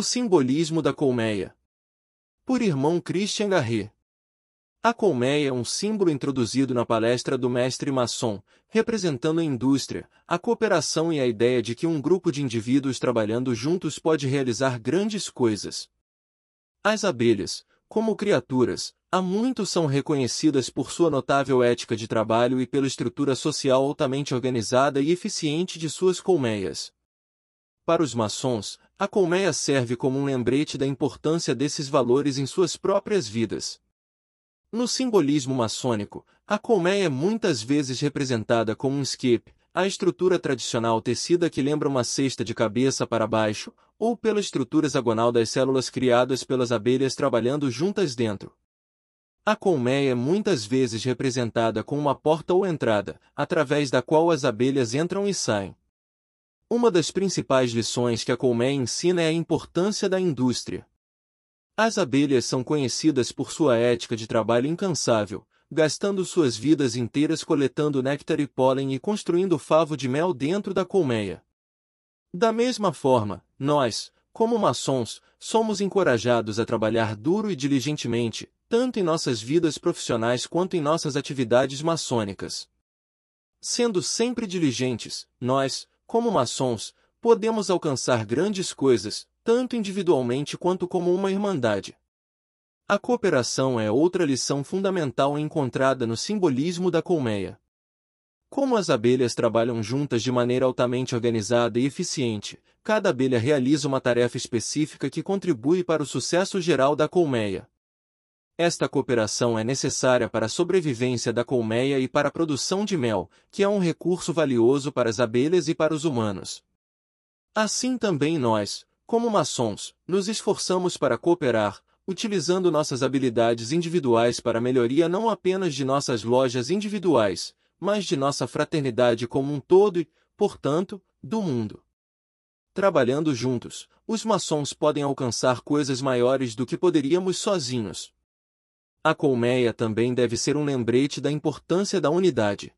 O simbolismo da colmeia. Por irmão Christian Garret. A colmeia é um símbolo introduzido na palestra do mestre maçom, representando a indústria, a cooperação e a ideia de que um grupo de indivíduos trabalhando juntos pode realizar grandes coisas. As abelhas, como criaturas, há muito são reconhecidas por sua notável ética de trabalho e pela estrutura social altamente organizada e eficiente de suas colmeias. Para os maçons, a colmeia serve como um lembrete da importância desses valores em suas próprias vidas. No simbolismo maçônico, a colmeia é muitas vezes representada como um skip, a estrutura tradicional tecida que lembra uma cesta de cabeça para baixo, ou pela estrutura hexagonal das células criadas pelas abelhas trabalhando juntas dentro. A colmeia é muitas vezes representada com uma porta ou entrada, através da qual as abelhas entram e saem. Uma das principais lições que a colmeia ensina é a importância da indústria. As abelhas são conhecidas por sua ética de trabalho incansável, gastando suas vidas inteiras coletando néctar e pólen e construindo favo de mel dentro da colmeia. Da mesma forma, nós, como maçons, somos encorajados a trabalhar duro e diligentemente, tanto em nossas vidas profissionais quanto em nossas atividades maçônicas. Sendo sempre diligentes, nós, como maçons, podemos alcançar grandes coisas, tanto individualmente quanto como uma irmandade. A cooperação é outra lição fundamental encontrada no simbolismo da colmeia. Como as abelhas trabalham juntas de maneira altamente organizada e eficiente, cada abelha realiza uma tarefa específica que contribui para o sucesso geral da colmeia. Esta cooperação é necessária para a sobrevivência da colmeia e para a produção de mel, que é um recurso valioso para as abelhas e para os humanos. Assim também nós, como maçons, nos esforçamos para cooperar, utilizando nossas habilidades individuais para a melhoria não apenas de nossas lojas individuais, mas de nossa fraternidade como um todo e, portanto, do mundo. Trabalhando juntos, os maçons podem alcançar coisas maiores do que poderíamos sozinhos. A colmeia também deve ser um lembrete da importância da unidade.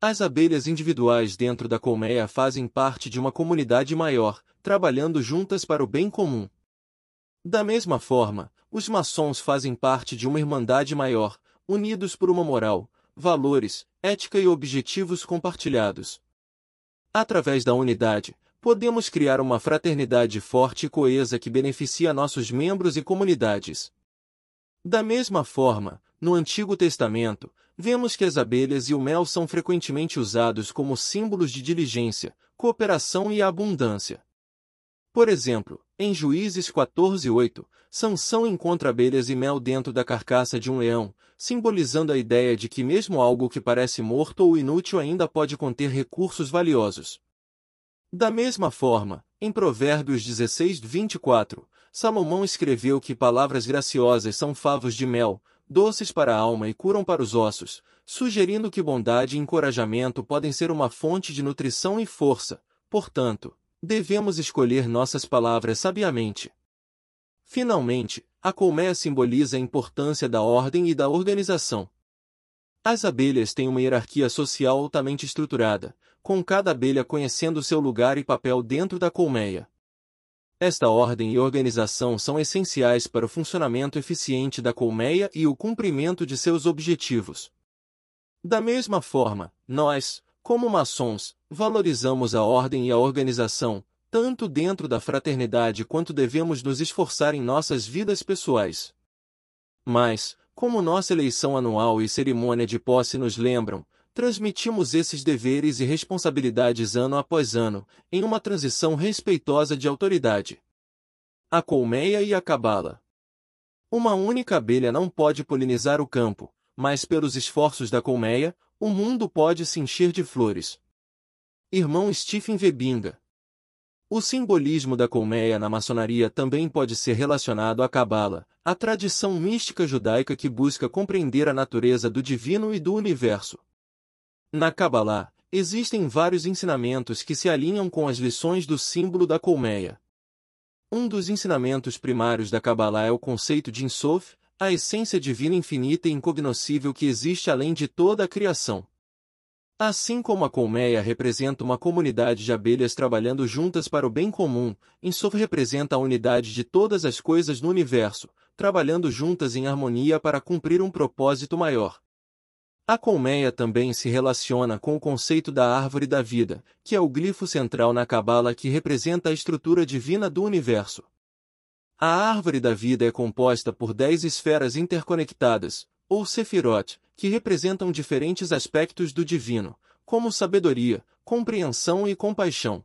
As abelhas individuais dentro da colmeia fazem parte de uma comunidade maior, trabalhando juntas para o bem comum. Da mesma forma, os maçons fazem parte de uma irmandade maior, unidos por uma moral, valores, ética e objetivos compartilhados. Através da unidade, podemos criar uma fraternidade forte e coesa que beneficia nossos membros e comunidades. Da mesma forma, no Antigo Testamento, vemos que as abelhas e o mel são frequentemente usados como símbolos de diligência, cooperação e abundância. Por exemplo, em Juízes 14:8, Sansão encontra abelhas e mel dentro da carcaça de um leão, simbolizando a ideia de que mesmo algo que parece morto ou inútil ainda pode conter recursos valiosos. Da mesma forma, em Provérbios 16:24, Salomão escreveu que palavras graciosas são favos de mel, doces para a alma e curam para os ossos, sugerindo que bondade e encorajamento podem ser uma fonte de nutrição e força. Portanto, devemos escolher nossas palavras sabiamente. Finalmente, a colmeia simboliza a importância da ordem e da organização. As abelhas têm uma hierarquia social altamente estruturada, com cada abelha conhecendo seu lugar e papel dentro da colmeia. Esta ordem e organização são essenciais para o funcionamento eficiente da colmeia e o cumprimento de seus objetivos. Da mesma forma, nós, como maçons, valorizamos a ordem e a organização, tanto dentro da fraternidade quanto devemos nos esforçar em nossas vidas pessoais. Mas, como nossa eleição anual e cerimônia de posse nos lembram, Transmitimos esses deveres e responsabilidades ano após ano, em uma transição respeitosa de autoridade. A colmeia e a cabala. Uma única abelha não pode polinizar o campo, mas pelos esforços da colmeia, o mundo pode se encher de flores. Irmão Stephen Webinga. O simbolismo da colmeia na maçonaria também pode ser relacionado à cabala, a tradição mística judaica que busca compreender a natureza do divino e do universo. Na Kabbalah, existem vários ensinamentos que se alinham com as lições do símbolo da colmeia. Um dos ensinamentos primários da Kabbalah é o conceito de Insof, a essência divina infinita e incognoscível que existe além de toda a criação. Assim como a colmeia representa uma comunidade de abelhas trabalhando juntas para o bem comum, Insof representa a unidade de todas as coisas no universo, trabalhando juntas em harmonia para cumprir um propósito maior. A colmeia também se relaciona com o conceito da árvore da vida, que é o glifo central na Cabala que representa a estrutura divina do universo. A árvore da vida é composta por dez esferas interconectadas, ou sefirot, que representam diferentes aspectos do divino, como sabedoria, compreensão e compaixão.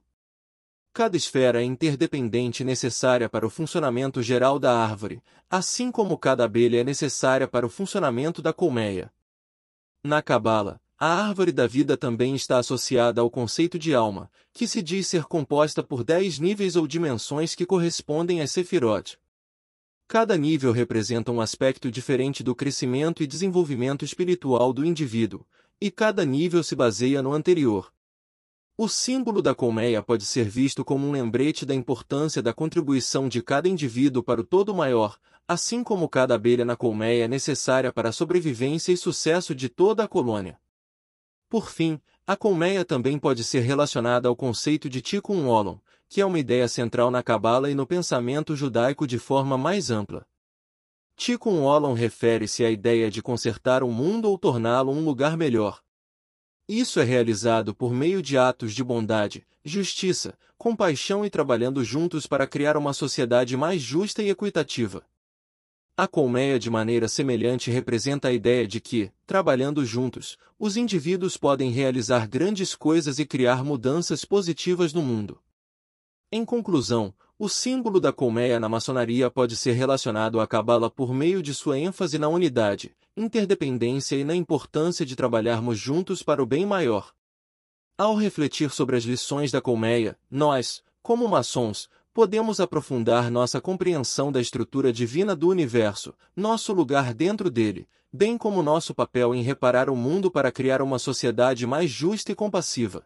Cada esfera é interdependente e necessária para o funcionamento geral da árvore, assim como cada abelha é necessária para o funcionamento da colmeia. Na Cabala, a árvore da vida também está associada ao conceito de alma, que se diz ser composta por dez níveis ou dimensões que correspondem às sefirot, Cada nível representa um aspecto diferente do crescimento e desenvolvimento espiritual do indivíduo, e cada nível se baseia no anterior. O símbolo da colmeia pode ser visto como um lembrete da importância da contribuição de cada indivíduo para o todo maior, assim como cada abelha na colmeia é necessária para a sobrevivência e sucesso de toda a colônia. Por fim, a colmeia também pode ser relacionada ao conceito de Tikkun Olam, que é uma ideia central na Cabala e no pensamento judaico de forma mais ampla. Tikkun Olam refere-se à ideia de consertar o mundo ou torná-lo um lugar melhor. Isso é realizado por meio de atos de bondade, justiça, compaixão e trabalhando juntos para criar uma sociedade mais justa e equitativa. A colmeia de maneira semelhante representa a ideia de que, trabalhando juntos, os indivíduos podem realizar grandes coisas e criar mudanças positivas no mundo. Em conclusão, o símbolo da colmeia na maçonaria pode ser relacionado à cabala por meio de sua ênfase na unidade, interdependência e na importância de trabalharmos juntos para o bem maior. Ao refletir sobre as lições da colmeia, nós, como maçons, podemos aprofundar nossa compreensão da estrutura divina do universo, nosso lugar dentro dele, bem como nosso papel em reparar o mundo para criar uma sociedade mais justa e compassiva.